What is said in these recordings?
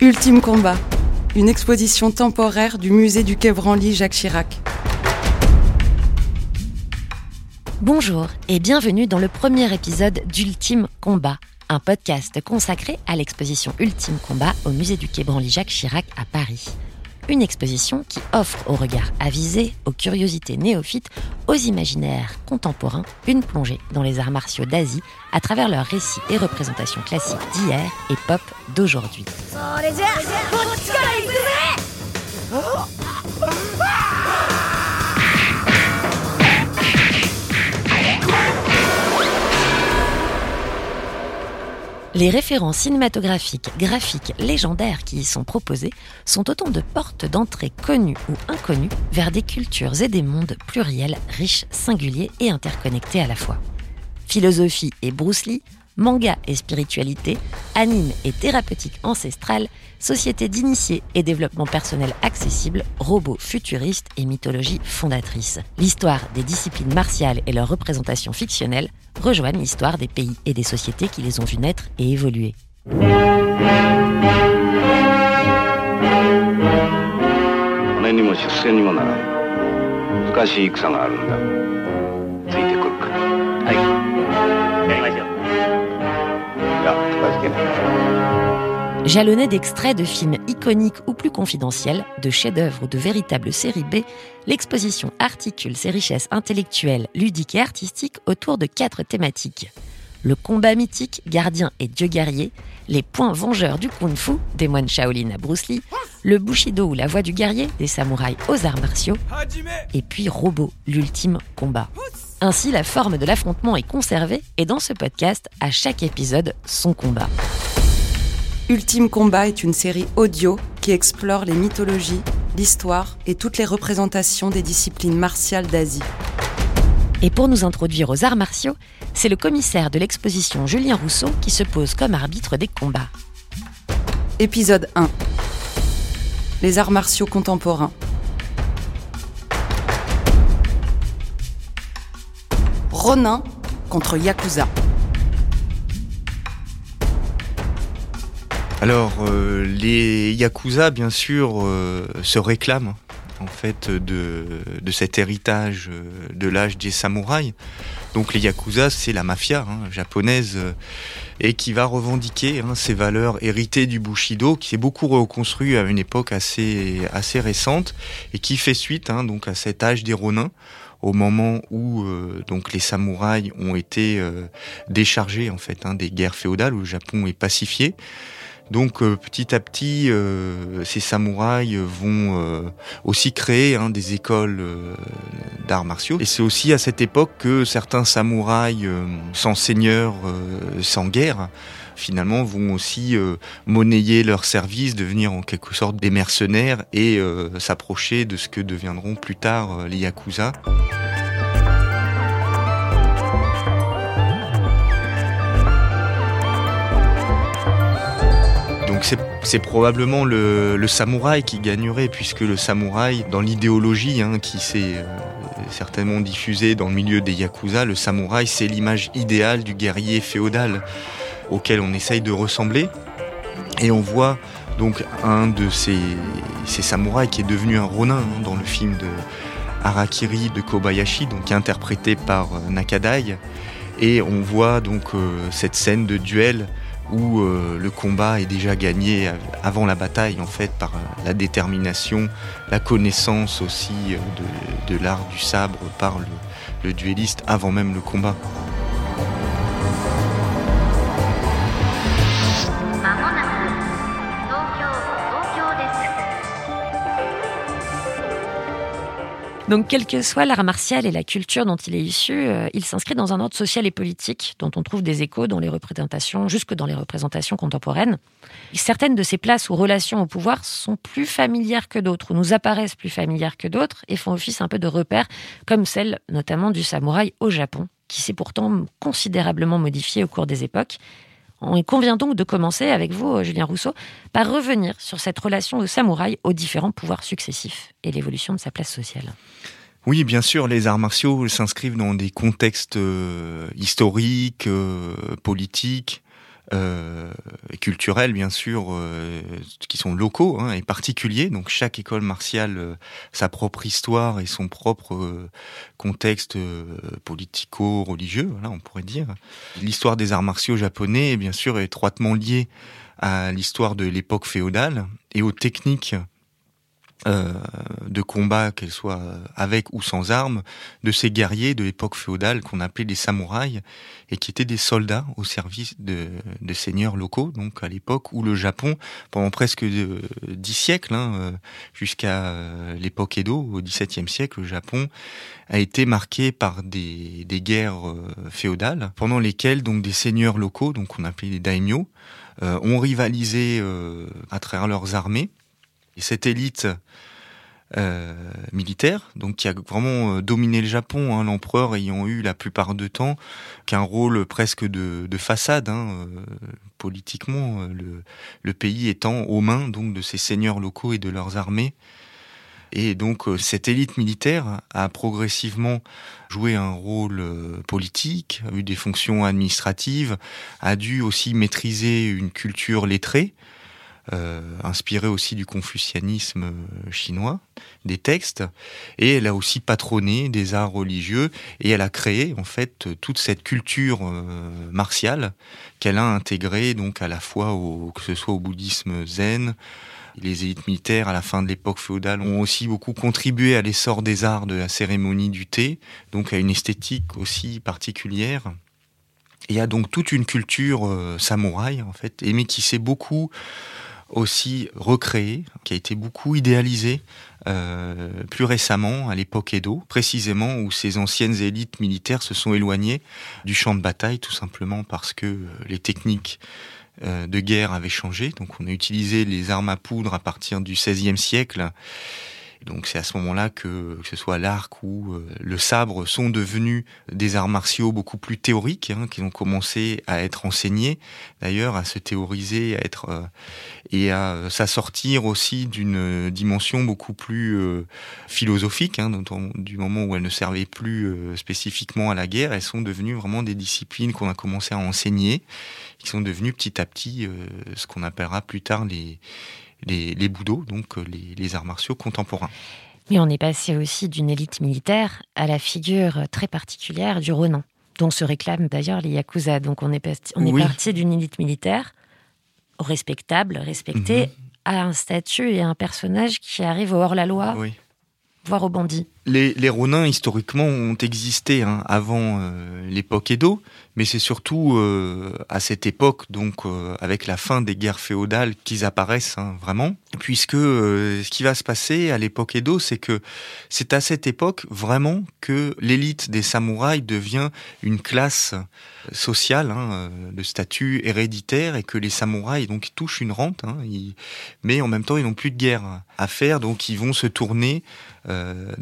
Ultime combat, une exposition temporaire du musée du Quai Branly Jacques Chirac. Bonjour et bienvenue dans le premier épisode d'Ultime combat, un podcast consacré à l'exposition Ultime combat au musée du Quai Branly Jacques Chirac à Paris une exposition qui offre au regard avisé, aux curiosités néophytes, aux imaginaires contemporains, une plongée dans les arts martiaux d'Asie à travers leurs récits et représentations classiques d'hier et pop d'aujourd'hui. Les références cinématographiques, graphiques, légendaires qui y sont proposées sont autant de portes d'entrée connues ou inconnues vers des cultures et des mondes pluriels, riches, singuliers et interconnectés à la fois. Philosophie et Bruce Lee, manga et spiritualité, anime et thérapeutique ancestrale, société d'initiés et développement personnel accessible, robots futuristes et mythologie fondatrice. L'histoire des disciplines martiales et leurs représentations fictionnelles rejoignent l'histoire des pays et des sociétés qui les ont vues naître et évoluer. Jalonné d'extraits de films iconiques ou plus confidentiels, de chefs-d'œuvre ou de véritables séries B, l'exposition articule ses richesses intellectuelles, ludiques et artistiques autour de quatre thématiques. Le combat mythique, gardien et dieu guerrier, les points vengeurs du kung-fu, des moines Shaolin à Bruce Lee, le bushido ou la voix du guerrier, des samouraïs aux arts martiaux, et puis Robot, l'ultime combat. Ainsi, la forme de l'affrontement est conservée et dans ce podcast, à chaque épisode, son combat. Ultime Combat est une série audio qui explore les mythologies, l'histoire et toutes les représentations des disciplines martiales d'Asie. Et pour nous introduire aux arts martiaux, c'est le commissaire de l'exposition Julien Rousseau qui se pose comme arbitre des combats. Épisode 1 Les arts martiaux contemporains. Ronin contre Yakuza. Alors, euh, les Yakuza, bien sûr, euh, se réclament en fait de, cet héritage euh, de l'âge des samouraïs. Donc les Yakuza, c'est la mafia hein, japonaise et qui va revendiquer hein, ces valeurs héritées du Bushido, qui est beaucoup reconstruit à une époque assez, récente et qui fait suite hein, donc à cet âge des Ronins au moment où donc les samouraïs ont été déchargés en fait des guerres féodales où le Japon est pacifié. Donc euh, petit à petit, euh, ces samouraïs vont euh, aussi créer hein, des écoles d'arts martiaux. Et c'est aussi à cette époque que certains samouraïs sans seigneur, sans guerre, finalement vont aussi monnayer leurs services, devenir en quelque sorte des mercenaires et s'approcher de ce que deviendront plus tard les yakuza. Donc c'est probablement le, samouraï qui gagnerait, puisque le samouraï, dans l'idéologie hein, qui s'est euh, certainement diffusée dans le milieu des yakuza, le samouraï c'est l'image idéale du guerrier féodal auquel on essaye de ressembler. Et on voit donc un de ces, samouraïs qui est devenu un ronin hein, dans le film de Harakiri de Kobayashi, donc interprété par euh, Nakadai. Et on voit donc euh, cette scène de duel où euh, le combat est déjà gagné avant la bataille en fait par la détermination, la connaissance aussi de, l'art du sabre par le duelliste avant même le combat. Donc, quel que soit l'art martial et la culture dont il est issu, euh, il s'inscrit dans un ordre social et politique dont on trouve des échos dans les représentations, jusque dans les représentations contemporaines. Certaines de ces places ou relations au pouvoir sont plus familières que d'autres, ou nous apparaissent plus familières que d'autres, et font office un peu de repère, comme celle notamment du samouraï au Japon, qui s'est pourtant considérablement modifié au cours des époques on convient donc de commencer avec vous, euh, Julien Rousseau, par revenir sur cette relation au samouraï aux différents pouvoirs successifs et l'évolution de sa place sociale. Oui, bien sûr, les arts martiaux s'inscrivent dans des contextes euh, historiques, euh, politiques, euh, culturels bien sûr, euh, qui sont locaux hein, et particuliers. Donc chaque école martiale euh, sa propre histoire et son propre euh, contexte euh, politico-religieux, voilà, on pourrait dire. L'histoire des arts martiaux japonais, bien sûr, étroitement liée à l'histoire de l'époque féodale et aux techniques euh, de combat, qu'elles soient avec ou sans armes, de ces guerriers de l'époque féodale qu'on appelait des samouraïs et qui étaient des soldats au service de, de seigneurs locaux. Donc à l'époque où le Japon, pendant presque de- dix siècles, hein, euh, jusqu'à euh, l'époque Edo, au XVIIe siècle, le Japon a été marqué par des, des guerres euh, féodales, pendant lesquelles donc des seigneurs locaux, donc on appelait les daimyo, euh, ont rivalisé euh, à travers leurs armées. Et cette élite euh, militaire, qui a vraiment euh, dominé le Japon, hein, l'empereur ayant eu la plupart du temps qu'un rôle presque de, de façade, hein, euh, politiquement, le, pays étant aux mains donc de ces seigneurs locaux et de leurs armées. Et donc cette élite militaire a progressivement joué un rôle politique, a eu des fonctions administratives, a dû aussi maîtriser une culture lettrée, euh, inspirée aussi du confucianisme euh, chinois, des textes, et elle a aussi patronné des arts religieux, et elle a créé en fait toute cette culture euh, martiale qu'elle a intégrée donc à la fois au, que ce soit au bouddhisme zen, les élites militaires à la fin de l'époque féodale ont aussi beaucoup contribué à l'essor des arts de la cérémonie du thé, donc à une esthétique aussi particulière. Y a donc toute une culture samouraï en fait, et s'est beaucoup aussi recréée, qui a été beaucoup idéalisée euh, plus récemment à l'époque Edo, précisément où ces anciennes élites militaires se sont éloignées du champ de bataille tout simplement parce que euh, les techniques euh, de guerre avaient changé. Donc on a utilisé les armes à poudre à partir du XVIe siècle. Et donc c'est à ce moment-là que, que ce soit l'arc ou euh, le sabre sont devenus des arts martiaux beaucoup plus théoriques, hein, qui ont commencé à être enseignés, d'ailleurs à se théoriser, à être euh, et à s'assortir aussi d'une dimension beaucoup plus euh, philosophique. Hein, du moment où elles ne servaient plus spécifiquement à la guerre, elles sont devenues vraiment des disciplines qu'on a commencé à enseigner, qui sont devenues petit à petit ce qu'on appellera plus tard les les, les donc euh, les, les arts martiaux contemporains. Mais on est passé aussi d'une élite militaire à la figure très particulière du Ronin, dont se réclament d'ailleurs les Yakuza. Donc on est, parti- on est Oui. parti d'une élite militaire respectable, respectée, Mhm. à un statut et un personnage qui arrive au hors-la-loi, Oui. voire au bandit. Les, les Ronins, historiquement, ont existé hein, avant euh, l'époque Edo, mais c'est surtout euh, à cette époque, donc euh, avec la fin des guerres féodales, qu'ils apparaissent hein, vraiment. Puisque euh, ce qui va se passer à l'époque Edo, c'est que c'est à cette époque vraiment que l'élite des samouraïs devient une classe sociale hein, euh, de statut héréditaire et que les samouraïs donc touchent une rente, hein, ils- mais en même temps ils n'ont plus de guerre à faire, donc ils vont se tourner euh,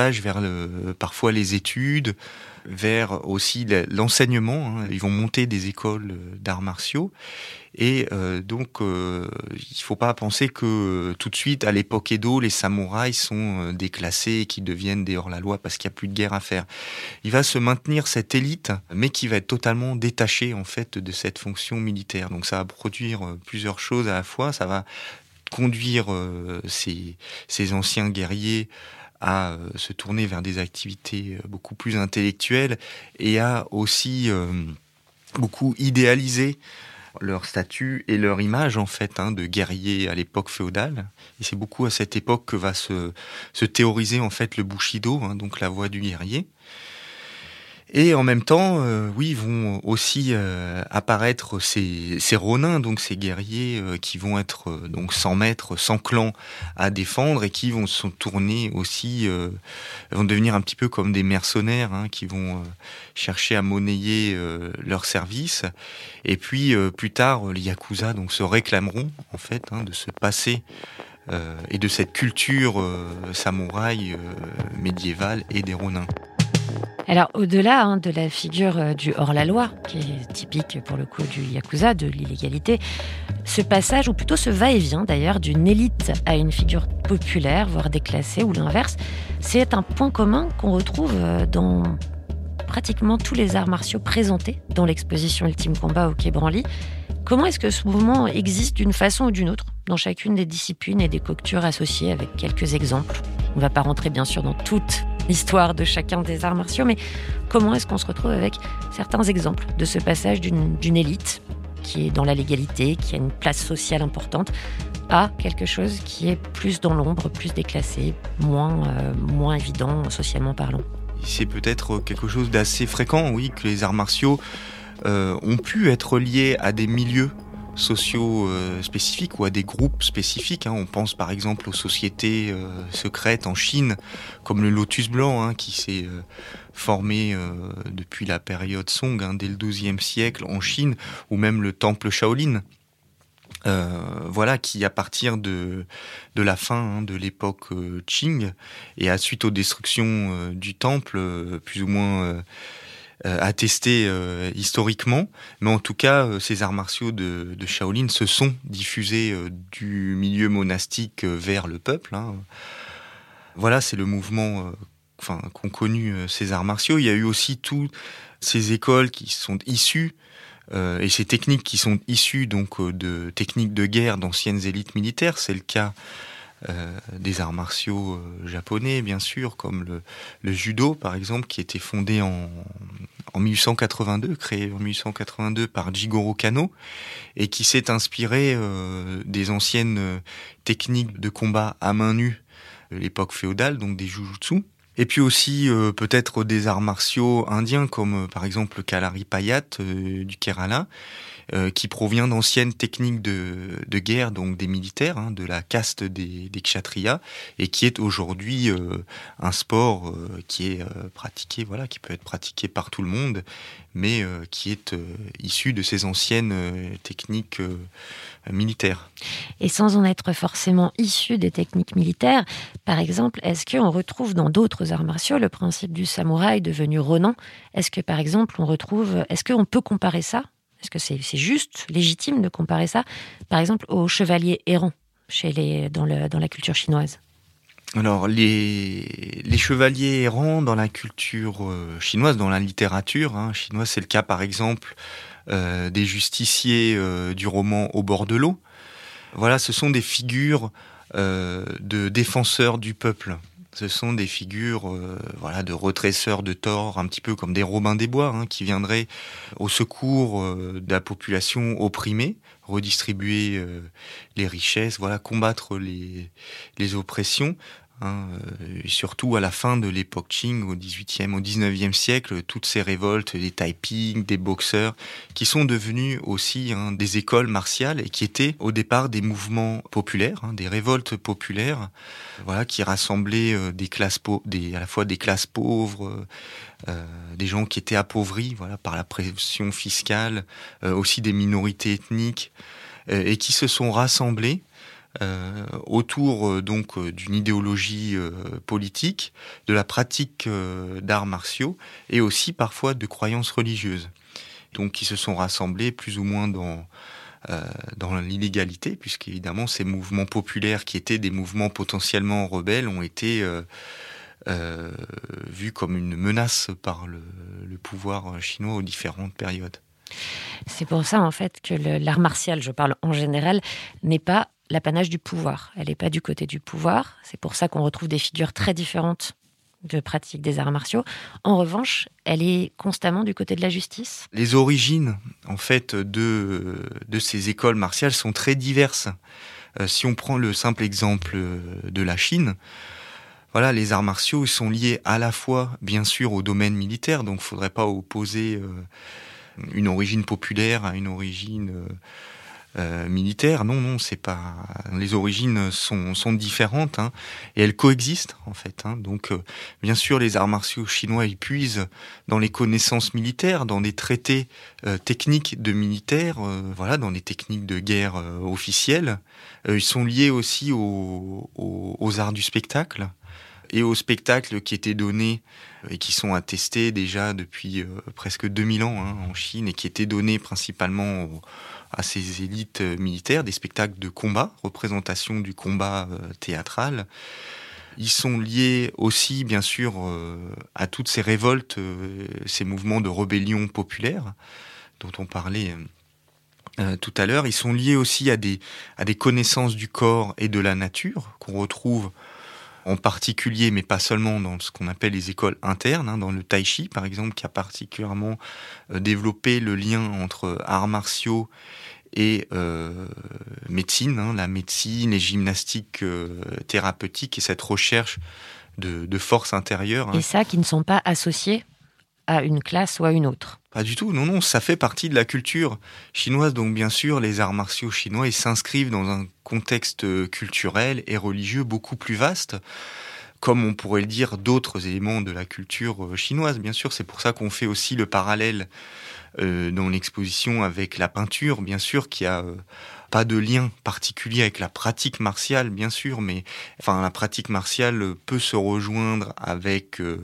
vers parfois les études, vers aussi le- l'enseignement. hein. Ils vont monter des écoles d'arts martiaux. Et euh, donc, euh, il faut pas penser que euh, tout de suite, à l'époque Edo, les samouraïs sont déclassés et qu'ils deviennent des hors-la-loi parce qu'il n'y a plus de guerre à faire. Il va se maintenir cette élite, mais qui va être totalement détachée en fait de cette fonction militaire. Donc, ça va produire plusieurs choses à la fois. Ça va conduire ces anciens guerriers à euh, se tourner vers des activités euh, beaucoup plus intellectuelles et à aussi euh, beaucoup idéaliser leur statut et leur image en fait hein, de guerrier à l'époque féodale. Et c'est beaucoup à cette époque que va se, se théoriser en fait le bushido, hein, donc la voie du guerrier. Et en même temps, euh, oui, vont aussi euh, apparaître ces, ces ronins, donc ces guerriers euh, qui vont être euh, donc sans maître, sans clan à défendre et qui vont se tourner aussi, euh, vont devenir un petit peu comme des mercenaires hein, qui vont euh, chercher à monnayer leurs services. Et puis plus tard, les yakuza donc se réclameront en fait hein, de passer euh, et de cette culture samouraï médiévale et des ronins. Alors, au-delà hein, de la figure euh, du hors-la-loi, qui est typique pour le coup du yakuza, de l'illégalité, ce passage, ou plutôt ce va-et-vient d'ailleurs, d'une élite à une figure populaire, voire déclassée, ou l'inverse, c'est un point commun qu'on retrouve euh, dans pratiquement tous les arts martiaux présentés dans l'exposition Ultime Combat au Quai Branly. Comment est-ce que ce mouvement existe d'une façon ou d'une autre dans chacune des disciplines et des coctures associées avec quelques exemples? On ne va pas rentrer bien sûr dans toute l'histoire de chacun des arts martiaux, mais comment est-ce qu'on se retrouve avec certains exemples de ce passage d'une élite qui est dans la légalité, qui a une place sociale importante, à quelque chose qui est plus dans l'ombre, plus déclassé, moins, euh, évident socialement parlant? C'est peut-être quelque chose d'assez fréquent, oui, que les arts martiaux euh, ont pu être liés à des milieux sociaux euh, spécifiques ou à des groupes spécifiques. Hein. On pense par exemple aux sociétés secrètes en Chine, comme le Lotus Blanc, hein, qui s'est formé depuis la période Song, hein, dès le XIIe siècle en Chine, ou même le temple Shaolin, euh, voilà, qui à partir de, de la fin de l'époque euh, Qing et à suite aux destructions euh, du temple, plus ou moins attestées historiquement, mais en tout cas, ces arts martiaux de, Shaolin se sont diffusés du milieu monastique vers le peuple. Hein. Voilà, c'est le mouvement qu'ont connu ces arts martiaux. Il y a eu aussi toutes ces écoles qui sont issues euh, et ces techniques qui sont issues donc euh, de techniques de guerre d'anciennes élites militaires, c'est le cas euh, des arts martiaux japonais, bien sûr, comme le, judo, par exemple, qui était fondé en, en 1882, créé en 1882 par Jigoro Kano, et qui s'est inspiré des anciennes techniques de combat à main nue de l'époque féodale, donc des jujutsu, et puis aussi euh, peut-être des arts martiaux indiens comme euh, par exemple le Kalari Payat euh, du Kerala, qui provient d'anciennes techniques de, de, guerre, donc des militaires, hein, de la caste des, des kshatriyas, et qui est aujourd'hui un sport qui est pratiqué, voilà, qui peut être pratiqué par tout le monde, mais qui est issu de ces anciennes techniques militaires. Et sans en être forcément issu des techniques militaires, par exemple, est-ce qu'on retrouve dans d'autres arts martiaux le principe du samouraï devenu Ronan? Est-ce que par exemple on retrouve, est-ce qu'on peut comparer ça? Est-ce que c'est juste, légitime de comparer ça, par exemple, au chevalier errant chez les, dans, le, dans la culture chinoise? Alors, les, les, chevaliers errants dans la culture euh, chinoise, dans la littérature hein, chinoise, c'est le cas par exemple euh, des justiciers euh, du roman Au bord de l'eau. Voilà, ce sont des figures de défenseurs du peuple. Ce sont des figures voilà, de retresseurs de tort, un petit peu comme des Robins des Bois, hein, qui viendraient au secours de la population opprimée, redistribuer les richesses, voilà, combattre les, les oppressions. Hein, euh, et surtout à la fin de l'époque Qing, au 18e, au 19e siècle, toutes ces révoltes des taiping, des boxeurs, qui sont devenus aussi hein, des écoles martiales et qui étaient au départ des mouvements populaires, hein, des révoltes populaires, voilà, qui rassemblaient euh, des classes à la fois des classes pauvres, euh, des gens qui étaient appauvris, voilà, par la pression fiscale, aussi des minorités ethniques, et qui se sont rassemblés autour euh, donc euh, d'une idéologie politique, de la pratique d'arts martiaux et aussi parfois de croyances religieuses. Donc qui se sont rassemblés plus ou moins dans dans l'illégalité, puisqu'évidemment ces mouvements populaires qui étaient des mouvements potentiellement rebelles ont été vus comme une menace par le, pouvoir chinois aux différentes périodes. C'est pour ça en fait que l'art martial, je parle en général, n'est pas l'apanage du pouvoir. Elle n'est pas du côté du pouvoir. C'est pour ça qu'on retrouve des figures très différentes de pratique des arts martiaux. En revanche, elle est constamment du côté de la justice. Les origines, en fait, de, de ces écoles martiales sont très diverses. Euh, si on prend le simple exemple de la Chine, voilà, les arts martiaux sont liés à la fois, bien sûr, au domaine militaire, donc il ne faudrait pas opposer euh, une origine populaire à une origine euh, euh, militaire. Non, non, c'est pas. Les origines sont, sont différentes hein, et elles coexistent en fait. Hein. Donc, euh, bien sûr, les arts martiaux chinois ils puisent dans les connaissances militaires, dans des traités techniques de militaires, voilà, dans les techniques de guerre officielles. ils sont liés aussi aux, aux, arts du spectacle et aux spectacles qui étaient donnés et qui sont attestés déjà depuis presque 2000 ans hein, en Chine et qui étaient donnés principalement à ces élites euh, militaires des spectacles de combat, représentation du combat euh, théâtral. Ils sont liés aussi, bien sûr, à toutes ces révoltes, ces mouvements de rébellion populaire dont on parlait tout à l'heure. Ils sont liés aussi à des connaissances du corps et de la nature qu'on retrouve en particulier, mais pas seulement dans ce qu'on appelle les écoles internes, hein, dans le tai chi par exemple, qui a particulièrement euh, développé le lien entre arts martiaux et euh, médecine, hein, la médecine, les gymnastiques euh, thérapeutiques et cette recherche de, de force intérieure. Hein. Et ça, qui ne sont pas associés à une classe ou à une autre Pas du tout, non, non, ça fait partie de la culture chinoise, donc bien sûr, les arts martiaux chinois, s'inscrivent dans un contexte culturel et religieux beaucoup plus vaste comme on pourrait le dire, d'autres éléments de la culture euh, chinoise. Bien sûr, c'est pour ça qu'on fait aussi le parallèle euh, dans l'exposition avec la peinture, bien sûr, qui a euh, pas de lien particulier avec la pratique martiale, bien sûr, mais la pratique martiale peut se rejoindre avec euh,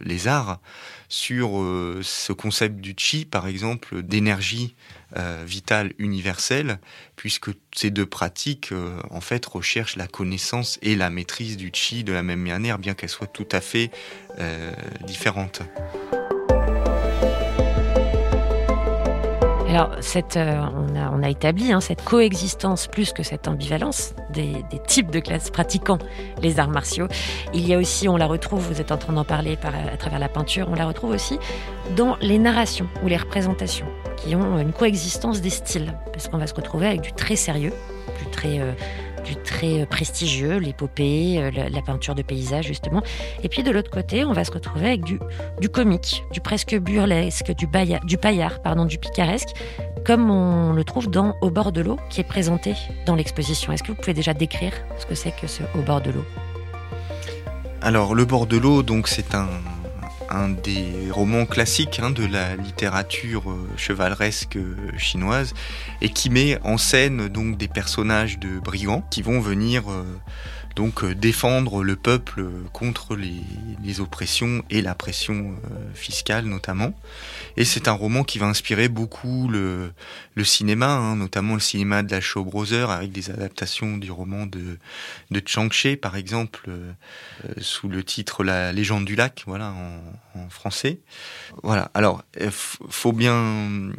les arts sur euh, ce concept du chi, par exemple, d'énergie euh, vitale universelle, puisque ces deux pratiques, en fait, recherchent la connaissance et la maîtrise du chi de la même manière, bien qu'elles soient tout à fait différentes. Alors, euh, on, a, établi hein, cette coexistence plus que cette ambivalence des, types de classes pratiquant les arts martiaux. Il y a aussi, on la retrouve, vous êtes en train d'en parler à travers la peinture, on la retrouve aussi dans les narrations ou les représentations qui ont une coexistence des styles, parce qu'on va se retrouver avec du très sérieux, du très euh, du très euh, prestigieux, l'épopée, euh, la, peinture de paysage justement. Et puis de l'autre côté, on va se retrouver avec du, du comique, du presque burlesque, du, paillard, pardon, du picaresque, comme on le trouve dans Au bord de l'eau, qui est présenté dans l'exposition. Est-ce que vous pouvez déjà décrire ce que c'est que ce Au bord de l'eau? Alors le bord de l'eau, donc c'est un un des romans classiques hein, de la littérature euh, chevaleresque euh, chinoise et qui met en scène donc des personnages de brigands qui vont venir euh, donc euh, défendre le peuple contre les, oppressions et la pression euh, fiscale notamment. Et c'est un roman qui va inspirer beaucoup le, cinéma, hein, notamment le cinéma de la Shaw Brothers avec des adaptations du roman de, de Chang-Chi par exemple euh, sous le titre La légende du lac, voilà en, français. Voilà. Alors faut bien,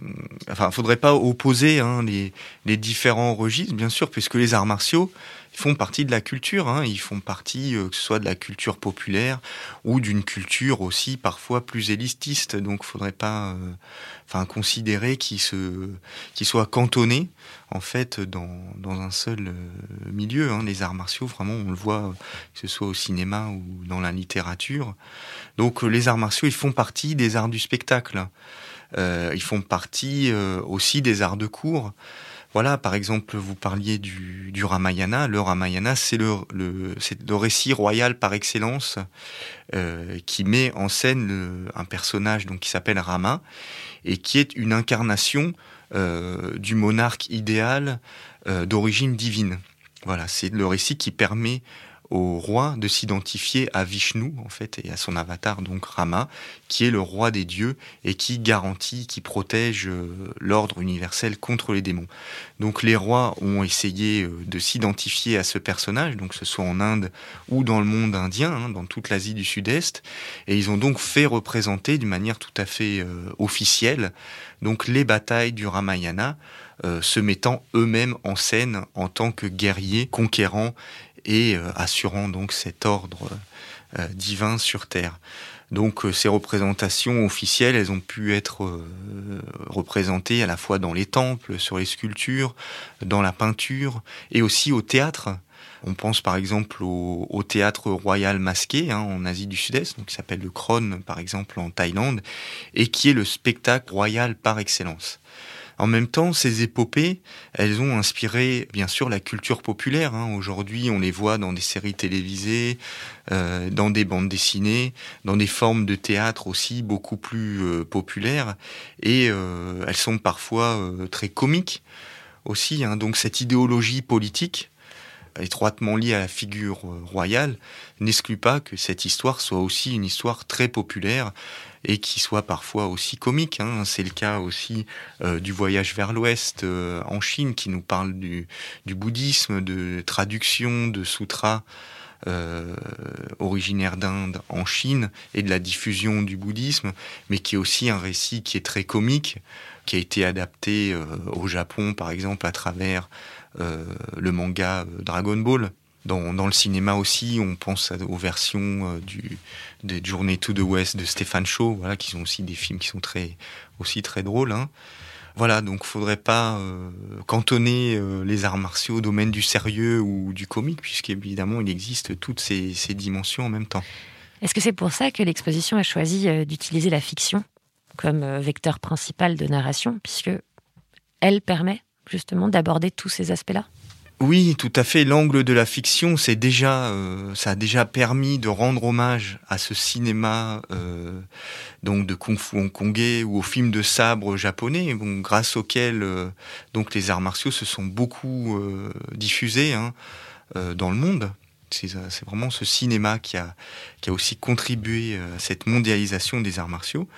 enfin faudrait pas opposer hein, les, les différents registres bien sûr puisque les arts martiaux ils font partie de la culture, hein. ils font partie euh, que ce soit de la culture populaire ou d'une culture aussi parfois plus élitiste. Donc il faudrait pas euh, enfin, considérer qu'ils qu'ils soient cantonnés en fait dans, dans un seul euh, milieu. Hein. Les arts martiaux, vraiment, on le voit que ce soit au cinéma ou dans la littérature. Donc les arts martiaux, ils font partie des arts du spectacle. ils font partie aussi des arts de cours. Voilà, par exemple, vous parliez du, Ramayana. Le Ramayana, c'est le, récit royal par excellence euh, qui met en scène un personnage donc qui s'appelle Rama et qui est une incarnation euh, du monarque idéal euh, d'origine divine. Voilà, c'est le récit qui permet au roi de s'identifier à Vishnu en fait et à son avatar donc Rama qui est le roi des dieux et qui garantit qui protège euh, l'ordre universel contre les démons. Donc les rois ont essayé euh, de s'identifier à ce personnage donc ce soit en Inde ou dans le monde indien hein, dans toute l'Asie du Sud-Est et ils ont donc fait représenter d'une manière tout à fait euh, officielle donc les batailles du Ramayana se mettant eux-mêmes en scène en tant que guerriers conquérants et euh, assurant donc cet ordre euh, divin sur Terre. Donc euh, ces représentations officielles, elles ont pu être représentées à la fois dans les temples, sur les sculptures, dans la peinture et aussi au théâtre. On pense par exemple au, théâtre royal masqué hein, en Asie du Sud-Est, qui s'appelle le Kron par exemple en Thaïlande, et qui est le spectacle royal par excellence. En même temps, ces épopées, elles ont inspiré bien sûr la culture populaire. Hein. Aujourd'hui, on les voit dans des séries télévisées, euh, dans des bandes dessinées, dans des formes de théâtre aussi beaucoup plus euh, populaires, et euh, elles sont parfois très comiques aussi. Hein. Donc cette idéologie politique, étroitement liée à la figure royale, n'exclut pas que cette histoire soit aussi une histoire très populaire et qui soit parfois aussi comique. Hein. C'est le cas aussi euh, du voyage vers l'Ouest euh, en Chine qui nous parle du, du, bouddhisme, de traduction de sutras originaire d'Inde en Chine et de la diffusion du bouddhisme, mais qui est aussi un récit qui est très comique, qui a été adapté au Japon par exemple à travers le manga Dragon Ball. Dans, le cinéma aussi, on pense aux versions du, des Journées to the West de Stéphane Shaw, voilà, qui sont aussi des films qui sont très, aussi très drôles. Hein. Voilà, donc faudrait pas euh, cantonner euh, les arts martiaux au domaine du sérieux ou du comique, puisqu'évidemment il existe toutes ces, ces, dimensions en même temps. Est-ce que c'est pour ça que l'exposition a choisi euh, d'utiliser la fiction comme vecteur principal de narration, puisque elle permet justement d'aborder tous ces aspects-là? Oui, tout à fait. L'angle de la fiction, c'est déjà, euh, ça a déjà permis de rendre hommage à ce cinéma euh, donc de kung-fu hongkongais ou aux films de sabre japonais, grâce auxquels euh, donc les arts martiaux se sont beaucoup diffusés hein, dans le monde. C'est vraiment ce cinéma qui a, qui a aussi contribué à cette mondialisation des arts martiaux.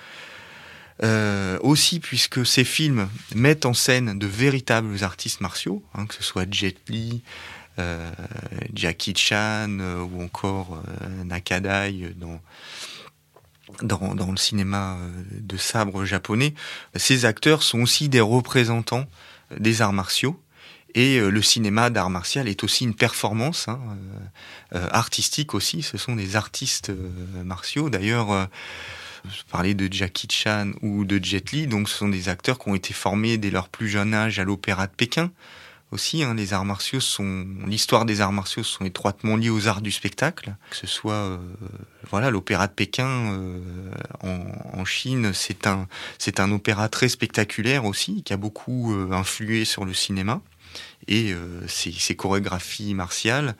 Euh, aussi puisque ces films mettent en scène de véritables artistes martiaux, hein, que ce soit Jet Li, euh, Jackie Chan euh, ou encore Nakadai dans, dans, dans, le cinéma de sabre japonais. Ces acteurs sont aussi des représentants des arts martiaux. Et le cinéma d'art martial est aussi une performance hein, artistique aussi. Ce sont des artistes martiaux. D'ailleurs, parler de Jackie Chan ou de Jet Li, donc ce sont des acteurs qui ont été formés dès leur plus jeune âge à l'opéra de Pékin. Aussi, hein, les arts martiaux sont, l'histoire des arts martiaux sont étroitement liées aux arts du spectacle. Que ce soit, euh, voilà, l'opéra de Pékin euh, en, Chine, c'est un, c'est un opéra très spectaculaire aussi, qui a beaucoup euh, influé sur le cinéma et ses chorégraphies martiales.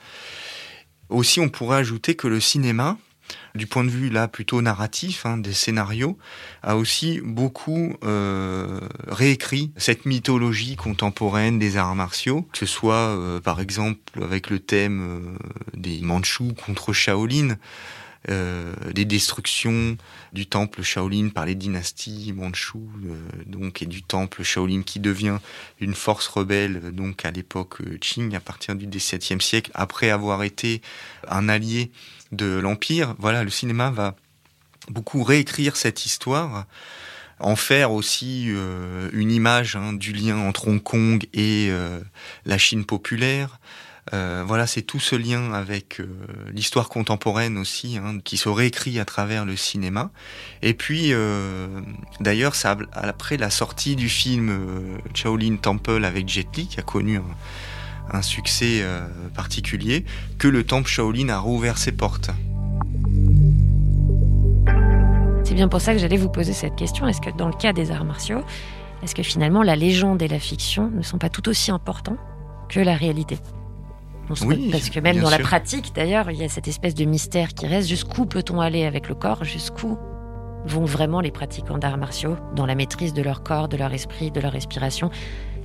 Aussi, on pourrait ajouter que le cinéma, du point de vue là plutôt narratif hein, des scénarios, a aussi beaucoup euh, réécrit cette mythologie contemporaine des arts martiaux, que ce soit euh, par exemple avec le thème euh, des Mandchous contre Shaolin, euh, des destructions du temple Shaolin par les dynasties Mandchou, euh, donc et du temple Shaolin qui devient une force rebelle donc à l'époque Qing à partir du XVIIe siècle après avoir été un allié de l'Empire, voilà, le cinéma va beaucoup réécrire cette histoire, en faire aussi euh, une image hein, du lien entre Hong Kong et euh, la Chine populaire. Euh, voilà, c'est tout ce lien avec l'histoire contemporaine aussi, hein, qui se réécrit à travers le cinéma. Et puis, d'ailleurs, ça après la sortie du film Shaolin Temple avec Jet Li, qui a connu un, un succès euh, particulier, que le temple Shaolin a rouvert ses portes. C'est bien pour ça que j'allais vous poser cette question. Est-ce que dans le cas des arts martiaux, est-ce que finalement la légende et la fiction ne sont pas tout aussi importants que la réalité? Oui, parce que même dans la pratique, d'ailleurs, il y a cette espèce de mystère qui reste. Jusqu'où peut-on aller avec le corps? Jusqu'où vont vraiment les pratiquants d'arts martiaux dans la maîtrise de leur corps, de leur esprit, de leur respiration?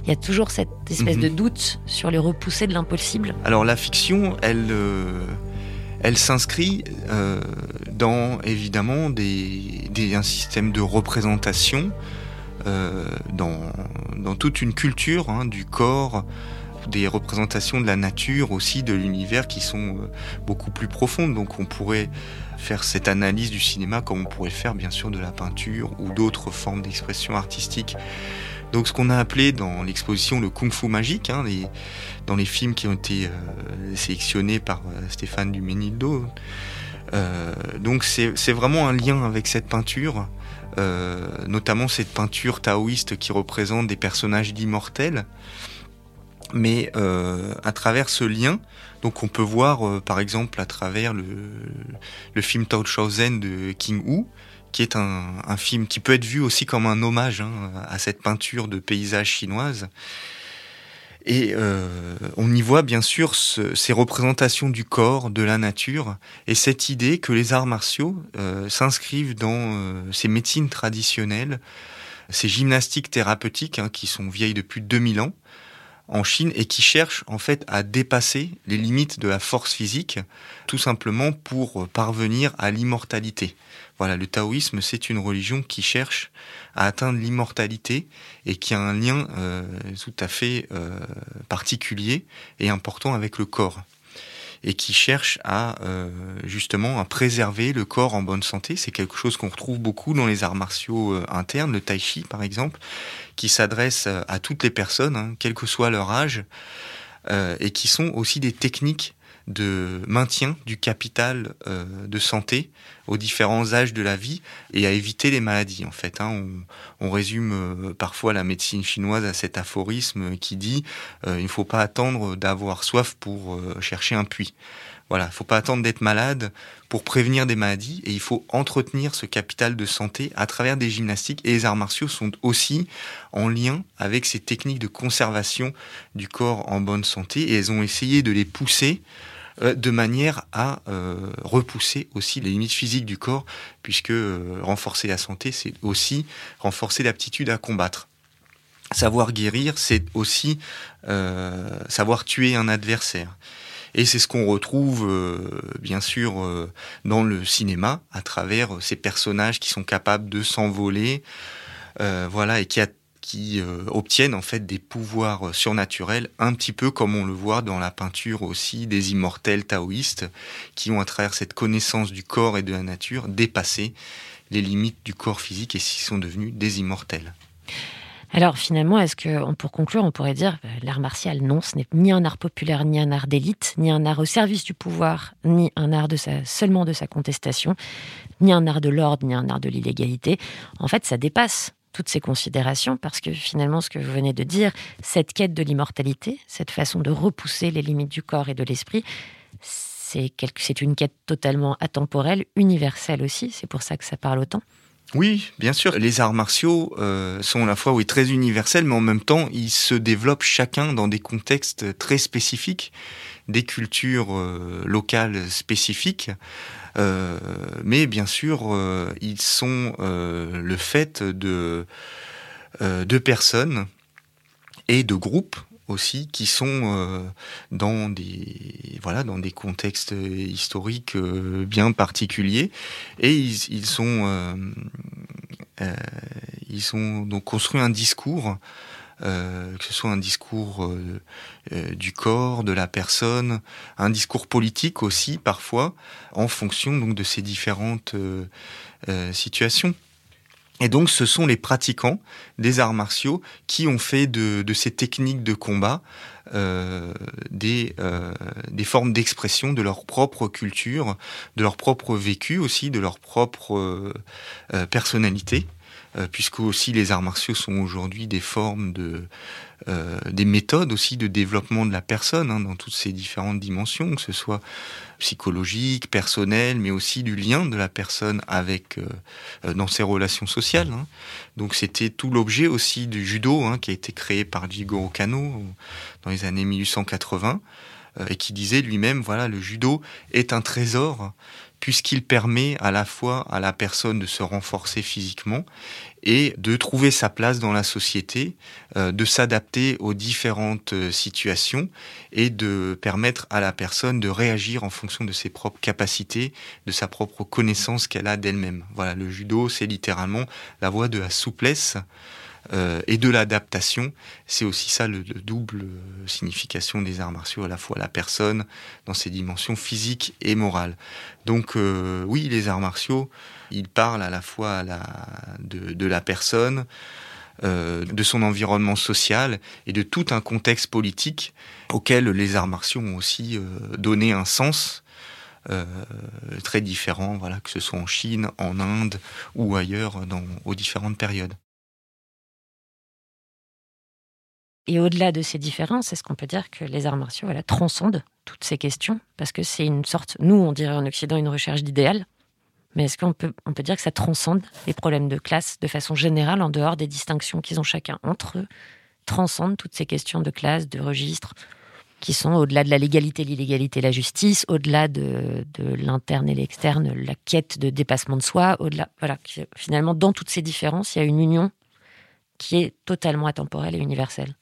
Il y a toujours cette espèce de mhm. doute sur les repoussés de l'impossible. Alors la fiction, elle, euh, elle s'inscrit euh, dans évidemment des, des, un système de représentation, euh, dans, dans, toute une culture hein, du corps, des représentations de la nature aussi, de l'univers qui sont beaucoup plus profondes. Donc on pourrait faire cette analyse du cinéma comme on pourrait faire bien sûr de la peinture ou d'autres formes d'expression artistique. Donc ce qu'on a appelé dans l'exposition le kung-fu magique, hein, dans les films qui ont été euh, sélectionnés par euh, Stéphane Duménildo. Euh, donc c'est vraiment un lien avec cette peinture, notamment cette peinture taoïste qui représente des personnages d'immortels. Mais à travers ce lien, donc on peut voir par exemple à travers le, le film Tao Shouzen de King Hu, qui est un, film qui peut être vu aussi comme un hommage hein, à cette peinture de paysage chinoise. Et euh, on y voit bien sûr ces représentations du corps, de la nature, et cette idée que les arts martiaux euh, s'inscrivent dans euh, ces médecines traditionnelles, ces gymnastiques thérapeutiques hein, qui sont vieilles depuis 2000 ans en Chine et qui cherchent en fait à dépasser les limites de la force physique, tout simplement pour parvenir à l'immortalité. Voilà, le taoïsme, c'est une religion qui cherche à atteindre l'immortalité et qui a un lien euh, tout à fait euh, particulier et important avec le corps. Et qui cherche à justement à préserver le corps en bonne santé. C'est quelque chose qu'on retrouve beaucoup dans les arts martiaux internes, le tai chi par exemple, qui s'adresse à toutes les personnes, hein, quel que soit leur âge, et qui sont aussi des techniques de maintien du capital euh, de santé aux différents âges de la vie et à éviter les maladies. En fait, hein. on, résume euh, parfois la médecine chinoise à cet aphorisme qui dit euh, il ne faut pas attendre d'avoir soif pour chercher un puits. Voilà, il ne faut pas attendre d'être malade pour prévenir des maladies et il faut entretenir ce capital de santé à travers des gymnastiques et les arts martiaux sont aussi en lien avec ces techniques de conservation du corps en bonne santé et elles ont essayé de les pousser de manière à euh, repousser aussi les limites physiques du corps, puisque euh, renforcer la santé, c'est aussi renforcer l'aptitude à combattre. Savoir guérir, c'est aussi savoir tuer un adversaire. Et c'est ce qu'on retrouve bien sûr dans le cinéma à travers ces personnages qui sont capables de s'envoler, voilà, et qui, a, qui euh, obtiennent en fait des pouvoirs euh, surnaturels, un petit peu comme on le voit dans la peinture aussi des immortels taoïstes, qui ont à travers cette connaissance du corps et de la nature dépassé les limites du corps physique et s'y sont devenus des immortels. Alors finalement, est-ce que, pour conclure, on pourrait dire euh, l'art martial, non, ce n'est ni un art populaire, ni un art d'élite, ni un art au service du pouvoir, ni un art de sa, seulement de sa contestation, ni un art de l'ordre, ni un art de l'illégalité. En fait, ça dépasse toutes ces considérations, parce que finalement, ce que vous venez de dire, cette quête de l'immortalité, cette façon de repousser les limites du corps et de l'esprit, c'est une quête totalement atemporelle, universelle aussi. C'est pour ça que ça parle autant. Oui, bien sûr. Les arts martiaux euh, sont à la fois oui, très universels, mais en même temps, ils se développent chacun dans des contextes très spécifiques, des cultures euh, locales spécifiques. Euh, mais bien sûr, euh, ils sont le fait de, personnes et de groupes aussi qui sont dans des voilà dans des contextes historiques bien particuliers et ils, ils ont donc construit un discours euh, que ce soit un discours euh, euh, du corps, de la personne, un discours politique aussi parfois, en fonction donc de ces différentes situations. Et donc, ce sont les pratiquants des arts martiaux qui ont fait de, ces techniques de combat des, des formes d'expression de leur propre culture, de leur propre vécu aussi, de leur propre personnalité. Euh, puisque aussi les arts martiaux sont aujourd'hui des formes de euh, des méthodes aussi de développement de la personne hein, dans toutes ces différentes dimensions, que ce soit psychologique, personnel, mais aussi du lien de la personne avec euh, dans ses relations sociales. Hein. Donc c'était tout l'objet aussi du judo hein, qui a été créé par Jigoro Kano dans les années 1880 et qui disait lui-même voilà le judo est un trésor puisqu'il permet à la fois à la personne de se renforcer physiquement et de trouver sa place dans la société, euh, de s'adapter aux différentes euh, situations et de permettre à la personne de réagir en fonction de ses propres capacités, de sa propre connaissance qu'elle a d'elle-même. Voilà, le judo, c'est littéralement la voie de la souplesse euh, et de l'adaptation. C'est aussi ça le, double euh, signification des arts martiaux, à la fois la personne dans ses dimensions physiques et morales. Donc euh, oui, les arts martiaux, ils parlent à la fois la, de, la personne, de son environnement social et de tout un contexte politique auquel les arts martiaux ont aussi donné un sens très différent, voilà, que ce soit en Chine, en Inde ou ailleurs dans, aux différentes périodes. Et au-delà de ces différences, est-ce qu'on peut dire que les arts martiaux transcendent toutes ces questions? Parce que c'est une sorte, nous on dirait en Occident, une recherche d'idéal. Mais est-ce qu'on peut, on peut dire que ça transcende les problèmes de classe de façon générale, en dehors des distinctions qu'ils ont chacun entre eux? Transcende toutes ces questions de classe, de registre, qui sont au-delà de la légalité, l'illégalité, la justice, au-delà de, de l'interne et l'externe, la quête de dépassement de soi, au-delà. Voilà, finalement, dans toutes ces différences, il y a une union qui est totalement atemporelle et universelle.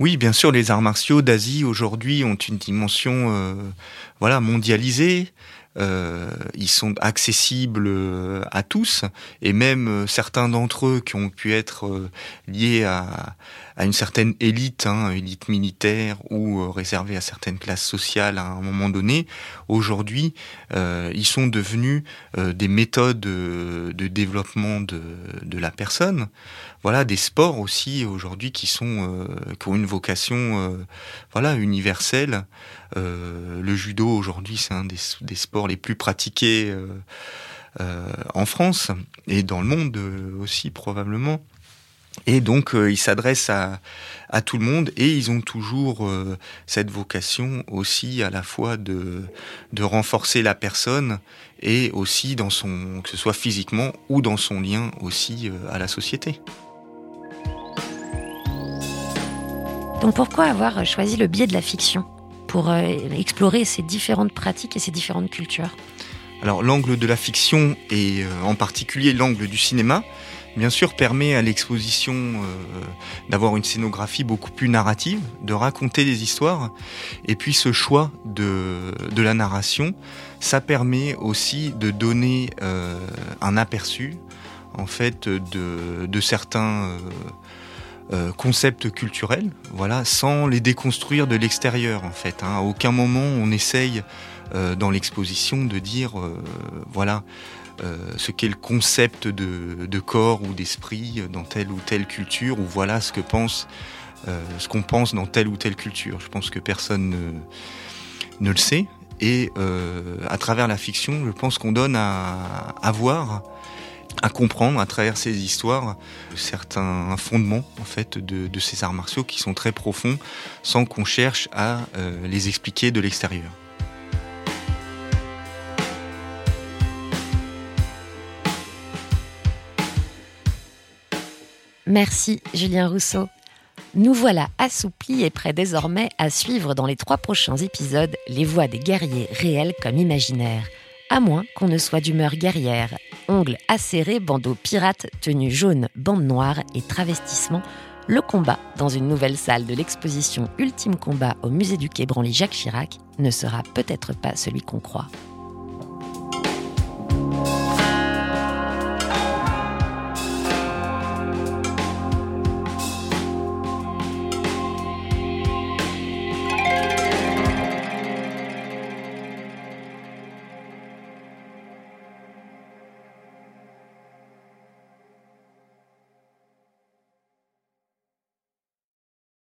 Oui, bien sûr, les arts martiaux d'Asie aujourd'hui ont une dimension euh, voilà mondialisée. Euh, ils sont accessibles euh, à tous et même certains d'entre eux qui ont pu être liés à, à une certaine élite, hein, élite militaire ou euh, réservée à certaines classes sociales à un moment donné. Aujourd'hui, euh, ils sont devenus euh, des méthodes de, développement de, de, la personne. Voilà, des sports aussi aujourd'hui qui sont qui ont une vocation, voilà, universelle. le judo aujourd'hui, c'est un des, des, sports les plus pratiqués. en France et dans le monde aussi probablement. Et donc, euh, ils s'adressent à, à, tout le monde et ils ont toujours euh, cette vocation aussi à la fois de, de renforcer la personne et aussi dans son, que ce soit physiquement ou dans son lien aussi euh, à la société. Donc pourquoi avoir choisi le biais de la fiction pour explorer ces différentes pratiques et ces différentes cultures? Alors l'angle de la fiction et en particulier l'angle du cinéma, bien sûr, permet à l'exposition euh, d'avoir une scénographie beaucoup plus narrative, de raconter des histoires. Et puis ce choix de, de la narration, ça permet aussi de donner euh, un aperçu, en fait, de, de certains euh, concepts culturels, voilà, sans les déconstruire de l'extérieur, en fait. Hein. À aucun moment on essaye dans l'exposition de dire, voilà, ce qu'est le concept de, corps ou d'esprit dans telle ou telle culture, ou voilà ce que pense, euh, ce qu'on pense dans telle ou telle culture. Je pense que personne ne, le sait. Et euh, à travers la fiction, je pense qu'on donne à, voir, à comprendre à travers ces histoires certains fondements en fait de ces arts martiaux qui sont très profonds, sans qu'on cherche à les expliquer de l'extérieur. Merci Julien Rousseau. Nous voilà assouplis et prêts désormais à suivre dans les trois prochains épisodes les voix des guerriers réels comme imaginaires. À moins qu'on ne soit d'humeur guerrière, ongles acérés, bandeaux pirates, tenues jaunes, bandes noires et travestissement, le combat dans une nouvelle salle de l'exposition Ultime Combat au musée du Quai Branly Jacques Chirac ne sera peut-être pas celui qu'on croit.